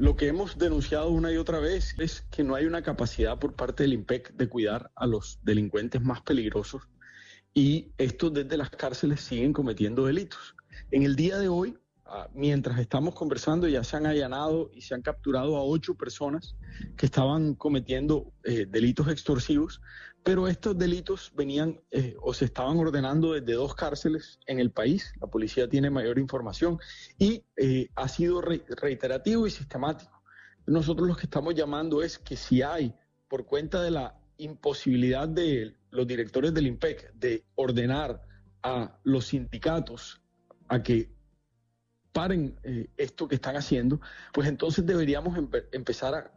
lo que hemos denunciado una y otra vez es que no hay una capacidad por parte del IMPEC de cuidar a los delincuentes más peligrosos y estos desde las cárceles siguen cometiendo delitos. En el día de hoy, mientras estamos conversando, ya se han allanado y se han capturado a ocho personas que estaban cometiendo eh, delitos extorsivos, pero estos delitos venían eh, o se estaban ordenando desde dos cárceles en el país. La policía tiene mayor información y eh, ha sido reiterativo y sistemático. Nosotros lo que estamos llamando es que si hay, por cuenta de la imposibilidad de los directores del IMPEC de ordenar a los sindicatos a que paren eh, esto que están haciendo, pues entonces deberíamos empezar a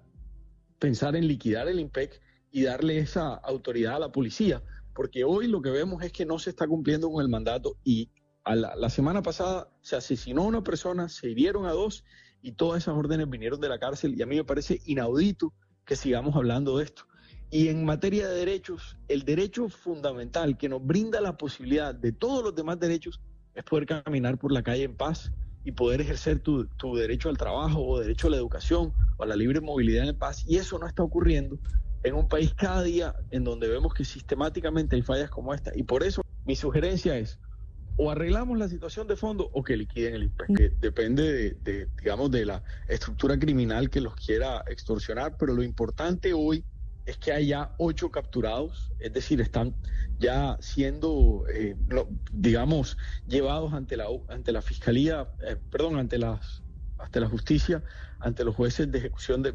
pensar en liquidar el IMPEC y darle esa autoridad a la policía, porque hoy lo que vemos es que no se está cumpliendo con el mandato y la, la, semana pasada se asesinó a una persona, se hirieron a dos y todas esas órdenes vinieron de la cárcel y a mí me parece inaudito que sigamos hablando de esto. Y en materia de derechos, el derecho fundamental que nos brinda la posibilidad de todos los demás derechos es poder caminar por la calle en paz y poder ejercer tu, derecho al trabajo o derecho a la educación o a la libre movilidad en paz. Y eso no está ocurriendo en un país cada día en donde vemos que sistemáticamente hay fallas como esta. Y por eso mi sugerencia es, o arreglamos la situación de fondo o que liquiden el IPEC, que depende de, digamos, de la estructura criminal que los quiera extorsionar, pero lo importante hoy es que hay ya ocho capturados, es decir, están ya siendo, eh, digamos, llevados ante la, ante la fiscalía, eh, perdón, ante, las, ante la justicia, ante los jueces de ejecución de,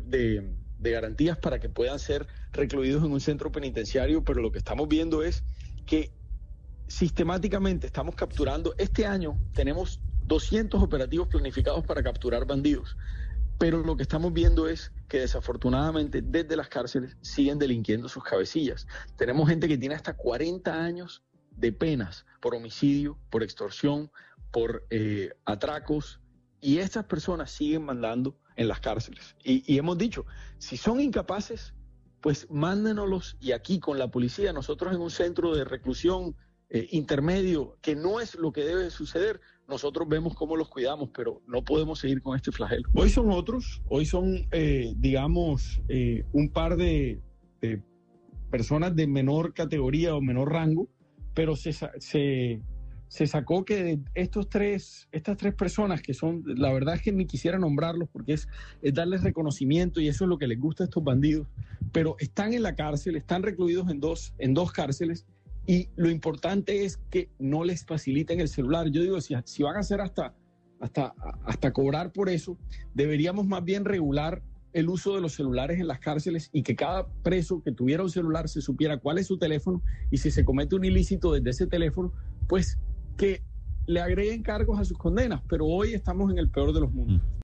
de garantías para que puedan ser recluidos en un centro penitenciario, pero lo que estamos viendo es que sistemáticamente estamos capturando, este año tenemos 200 operativos planificados para capturar bandidos. Pero lo que estamos viendo es que desafortunadamente desde las cárceles siguen delinquiendo sus cabecillas. Tenemos gente que tiene hasta 40 años de penas por homicidio, por extorsión, por eh, atracos, y estas personas siguen mandando en las cárceles. Y, hemos dicho, si son incapaces, pues mándenoslos y aquí con la policía, nosotros en un centro de reclusión eh, intermedio, que no es lo que debe suceder, nosotros vemos cómo los cuidamos, pero no podemos seguir con este flagelo. Hoy son otros, hoy son, eh, digamos, eh, un par de, personas de menor categoría o menor rango, pero se, se, se, sacó que estos tres, estas tres personas que son, la verdad es que ni quisiera nombrarlos porque es, es darles reconocimiento y eso es lo que les gusta a estos bandidos, pero están en la cárcel, están recluidos en dos, en dos cárceles y lo importante es que no les faciliten el celular. Yo digo, si, si van a hacer hasta, hasta, hasta cobrar por eso, deberíamos más bien regular el uso de los celulares en las cárceles y que cada preso que tuviera un celular se supiera cuál es su teléfono y si se comete un ilícito desde ese teléfono, pues que le agreguen cargos a sus condenas. Pero hoy estamos en el peor de los mundos.